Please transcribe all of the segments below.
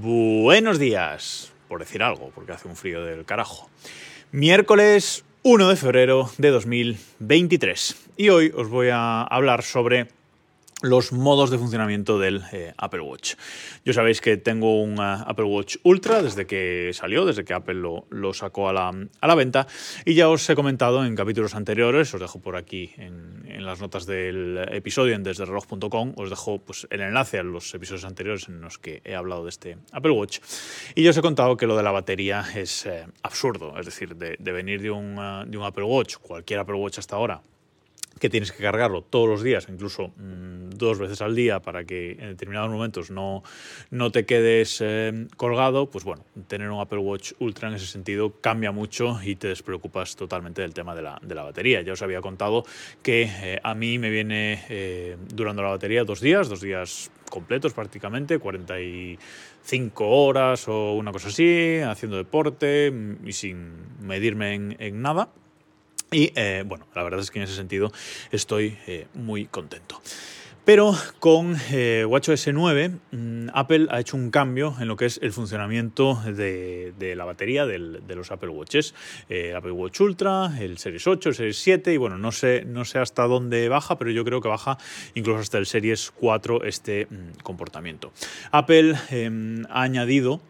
Buenos días, por decir algo, porque hace un frío del carajo. Miércoles 1 de febrero de 2023. Y hoy os voy a hablar sobre los modos de funcionamiento del eh, Apple Watch. Yo sabéis que tengo un uh, Apple Watch Ultra desde que salió, desde que Apple lo, sacó a la, a la, venta y ya os he comentado en capítulos anteriores, os dejo por aquí en, las notas del episodio en desdereloj.com, os dejo pues, el enlace a los episodios anteriores en los que he hablado de este Apple Watch y ya os he contado que lo de la batería es eh, absurdo, es decir, de, venir de un, de un Apple Watch, cualquier Apple Watch hasta ahora, que tienes que cargarlo todos los días, incluso mmm, dos veces al día, para que en determinados momentos no, no te quedes eh, colgado, pues bueno, tener un Apple Watch Ultra en ese sentido cambia mucho y te despreocupas totalmente del tema de la, de la batería. Ya os había contado que eh, a mí me viene eh, durando la batería dos días, dos días completos prácticamente, 45 horas o una cosa así, haciendo deporte y sin medirme en, en nada. Y eh, bueno, la verdad es que en ese sentido estoy eh, muy contento. Pero con eh, WatchOS 9, mmm, Apple ha hecho un cambio en lo que es el funcionamiento de, la batería de los Apple Watches. Apple Watch Ultra, el Series 8, el Series 7, y bueno, no sé, no sé hasta dónde baja, pero yo creo que baja incluso hasta el Series 4 este mmm, comportamiento. Apple eh, ha añadido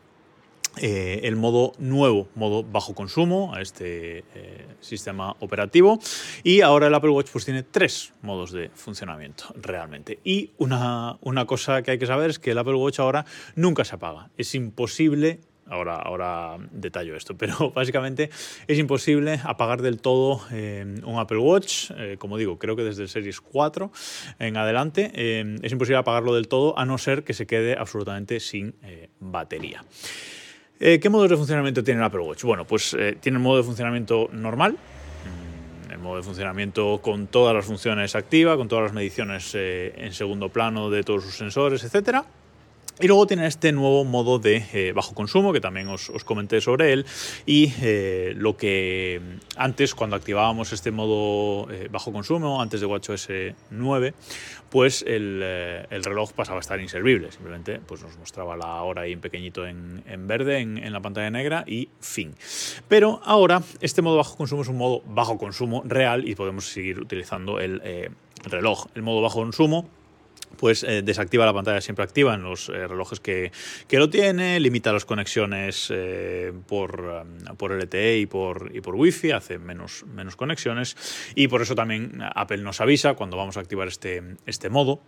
eh, el modo nuevo, modo bajo consumo a este eh, sistema operativo. Y ahora el Apple Watch pues tiene tres modos de funcionamiento realmente. Y una, una cosa que hay que saber es que el Apple Watch ahora nunca se apaga. Es imposible Ahora, ahora detallo esto, pero básicamente es imposible apagar del todo eh, un Apple Watch, como digo, creo que desde el Series 4 en adelante, es imposible apagarlo del todo a no ser que se quede absolutamente sin batería. Eh, ¿Qué modos de funcionamiento tiene el Apple Watch? Bueno, pues eh, tiene el modo de funcionamiento normal, mm, el modo de funcionamiento con todas las funciones activas, con todas las mediciones eh, en segundo plano de todos sus sensores, etcétera. Y luego tiene este nuevo modo de eh, bajo consumo, que también os, comenté sobre él. Y eh, lo que antes, cuando activábamos este modo eh, bajo consumo, antes de WatchOS 9, pues el, el, reloj pasaba a estar inservible. Simplemente pues nos mostraba la hora ahí en pequeñito en, verde, en, la pantalla negra y fin. Pero ahora este modo bajo consumo es un modo bajo consumo real y podemos seguir utilizando el reloj. El modo bajo consumo pues eh, desactiva la pantalla siempre activa en los eh, relojes que, que, lo tiene, limita las conexiones eh, por, um, por LTE y por, y por Wi-Fi, hace menos, menos conexiones. Y por eso también Apple nos avisa cuando vamos a activar este, este modo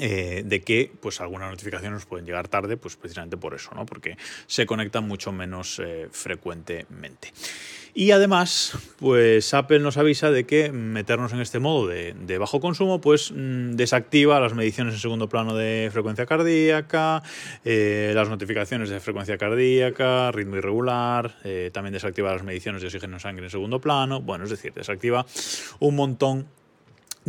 eh, de que pues algunas notificaciones nos pueden llegar tarde, pues precisamente por eso, ¿no? Porque se conectan mucho menos eh, frecuentemente. Y además, pues Apple nos avisa de que meternos en este modo de, bajo consumo, pues mmm, desactiva las mediciones en segundo plano de frecuencia cardíaca, eh, las notificaciones de frecuencia cardíaca, ritmo irregular, también desactiva las mediciones de oxígeno en sangre en segundo plano, bueno, es decir, desactiva un montón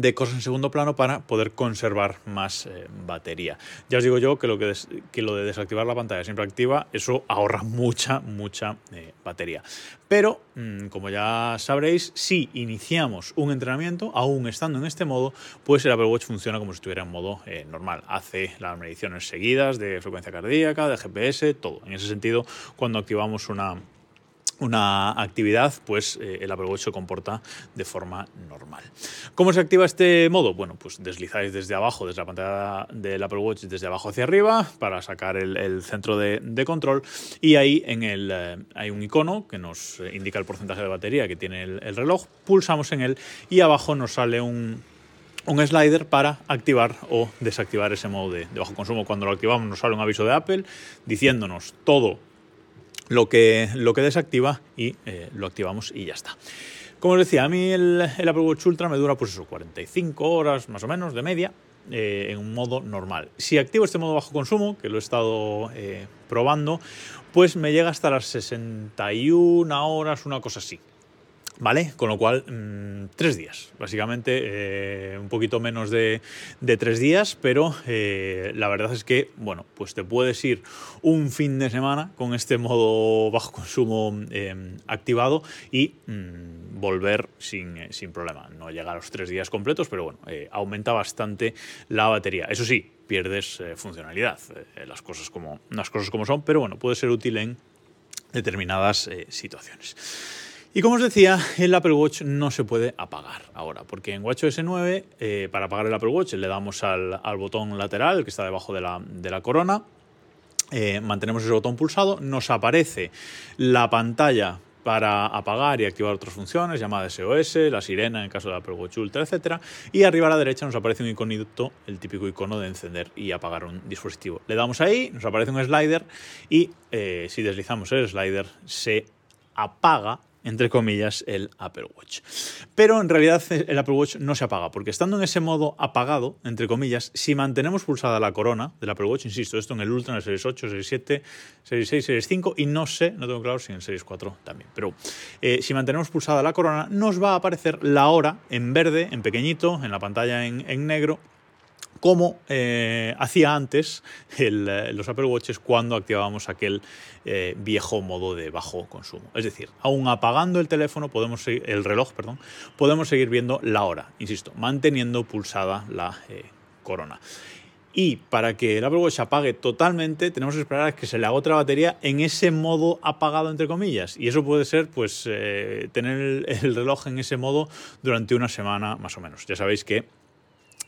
de cosas en segundo plano para poder conservar más eh, batería. Ya os digo yo que lo, que, lo de desactivar la pantalla siempre activa, eso ahorra mucha, mucha eh, batería. Pero, mmm, como ya sabréis, si iniciamos un entrenamiento, aún estando en este modo, pues el Apple Watch funciona como si estuviera en modo eh, normal. Hace las mediciones seguidas de frecuencia cardíaca, de GPS, todo. En ese sentido, cuando activamos una una actividad, pues eh, el Apple Watch se comporta de forma normal. ¿Cómo se activa este modo? Bueno, pues deslizáis desde abajo, desde la pantalla del Apple Watch, desde abajo hacia arriba, para sacar el, centro de, control, y ahí en el, eh, hay un icono que nos indica el porcentaje de batería que tiene el, el reloj, pulsamos en él y abajo nos sale un, un slider para activar o desactivar ese modo de, de bajo consumo. Cuando lo activamos nos sale un aviso de Apple diciéndonos todo lo que, lo que desactiva y eh, lo activamos y ya está. Como os decía, a mí el, el, Apple Watch Ultra me dura pues eso, 45 horas más o menos de media eh, en un modo normal. Si activo este modo bajo consumo, que lo he estado eh, probando, pues me llega hasta las 61 horas, una cosa así. ¿Vale? Con lo cual, mmm, tres días, básicamente, eh, un poquito menos de, de tres días, pero eh, la verdad es que, bueno, pues te puedes ir un fin de semana con este modo bajo consumo eh, activado y mmm, volver sin, sin, problema. No llega a los tres días completos, pero bueno, aumenta bastante la batería. Eso sí, pierdes eh, funcionalidad. Eh, las, cosas como, las cosas como son, pero bueno, puede ser útil en determinadas eh, situaciones. Y como os decía, el Apple Watch no se puede apagar ahora, porque en WatchOS 9, para apagar el Apple Watch, le damos al, botón lateral, que está debajo de la, corona, mantenemos ese botón pulsado, nos aparece la pantalla para apagar y activar otras funciones, llamada SOS, la sirena en caso de Apple Watch Ultra, etc. Y arriba a la derecha nos aparece un iconito, el típico icono de encender y apagar un dispositivo. Le damos ahí, nos aparece un slider y eh, si deslizamos el slider se apaga entre comillas, el Apple Watch. Pero en realidad el Apple Watch no se apaga, porque estando en ese modo apagado, entre comillas, si mantenemos pulsada la corona del Apple Watch, insisto, esto en el Ultra, en el Series 8, Series 7, Series 6, Series 5, y no sé, no tengo claro si en el Series 4 también, pero eh, si mantenemos pulsada la corona, nos va a aparecer la hora en verde, en pequeñito, en la pantalla en, en negro, como eh, hacía antes eh, los Apple Watches cuando activábamos aquel eh, viejo modo de bajo consumo. Es decir, aún apagando el teléfono, podemos el reloj, perdón, podemos seguir viendo la hora, insisto, manteniendo pulsada la corona. Y para que el Apple Watch apague totalmente, tenemos que esperar a que se le agote la batería en ese modo apagado, entre comillas. Y eso puede ser, pues, tener el reloj en ese modo durante una semana más o menos. Ya sabéis que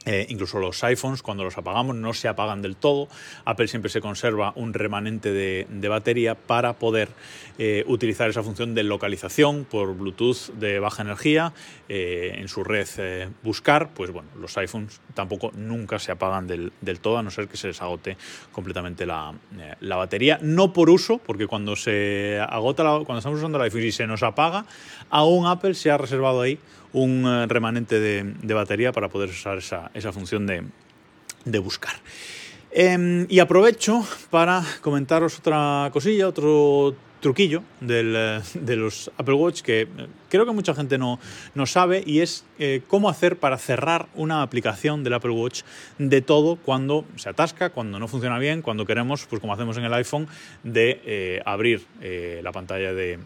eh, incluso los iPhones, cuando los apagamos, no se apagan del todo. Apple siempre se conserva un remanente de, batería para poder eh, utilizar esa función de localización por Bluetooth de baja energía eh, en su red buscar. Pues bueno, los iPhones tampoco nunca se apagan del, todo, a no ser que se les agote completamente la, batería. No por uso, porque cuando se agota, cuando estamos usando el iPhone y se nos apaga, aún Apple se ha reservado ahí un eh, remanente de, batería para poder usar esa, función de, buscar. Em, y aprovecho para comentaros otra cosilla, otro truquillo eh, de los Apple Watch que eh, creo que mucha gente no, no sabe y es cómo hacer para cerrar una aplicación del Apple Watch de todo cuando se atasca, cuando no funciona bien, cuando queremos, pues como hacemos en el iPhone, de abrir la pantalla de,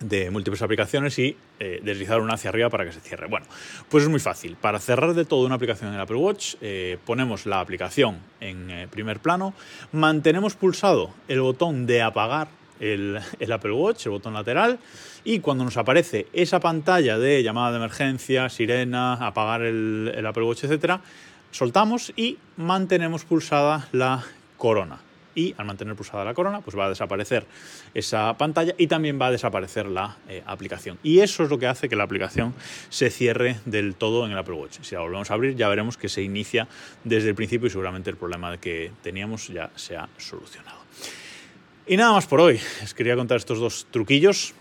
de múltiples aplicaciones y eh, deslizar una hacia arriba para que se cierre. Bueno, pues es muy fácil. Para cerrar de todo una aplicación en Apple Watch, eh, ponemos la aplicación en eh, primer plano, mantenemos pulsado el botón de apagar el, Apple Watch, el botón lateral, y cuando nos aparece esa pantalla de llamada de emergencia, sirena, apagar el, el Apple Watch, etc., soltamos y mantenemos pulsada la corona y al mantener pulsada la corona pues va a desaparecer esa pantalla y también va a desaparecer la eh, aplicación. Y eso es lo que hace que la aplicación se cierre del todo en el Apple Watch. Si la volvemos a abrir ya veremos que se inicia desde el principio y seguramente el problema que teníamos ya se ha solucionado. Y nada más por hoy. Les quería contar estos dos truquillos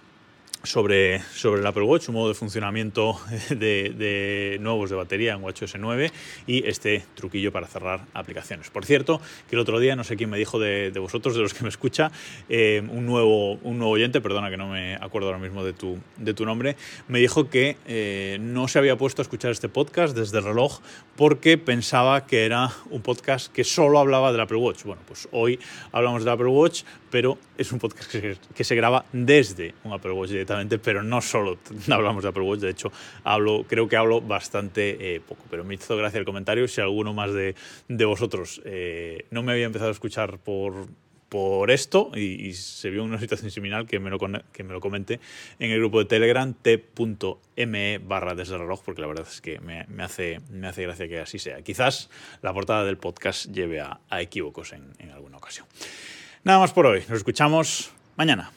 sobre, sobre el Apple Watch, un modo de funcionamiento de, nuevos de batería en WatchOS 9 y este truquillo para cerrar aplicaciones. Por cierto, que el otro día, no sé quién me dijo de, vosotros, de los que me escucha, eh, un, nuevo, un nuevo oyente, perdona que no me acuerdo ahora mismo de tu, de tu nombre, me dijo que eh, no se había puesto a escuchar este podcast desde el reloj porque pensaba que era un podcast que solo hablaba del Apple Watch. Bueno, pues hoy hablamos del Apple Watch, pero es un podcast que, se graba desde un Apple Watch pero no solo hablamos de Apple Watch, de hecho creo que hablo bastante eh, poco, pero me hizo gracia el comentario, si alguno más de, vosotros eh, no me había empezado a escuchar por, por esto y, se vio una situación similar que me, lo, que me lo comente en el grupo de Telegram t.me barra desde el reloj porque la verdad es que me, hace, me hace gracia que así sea. Quizás la portada del podcast lleve a, equívocos en alguna ocasión. Nada más por hoy. Nos escuchamos mañana.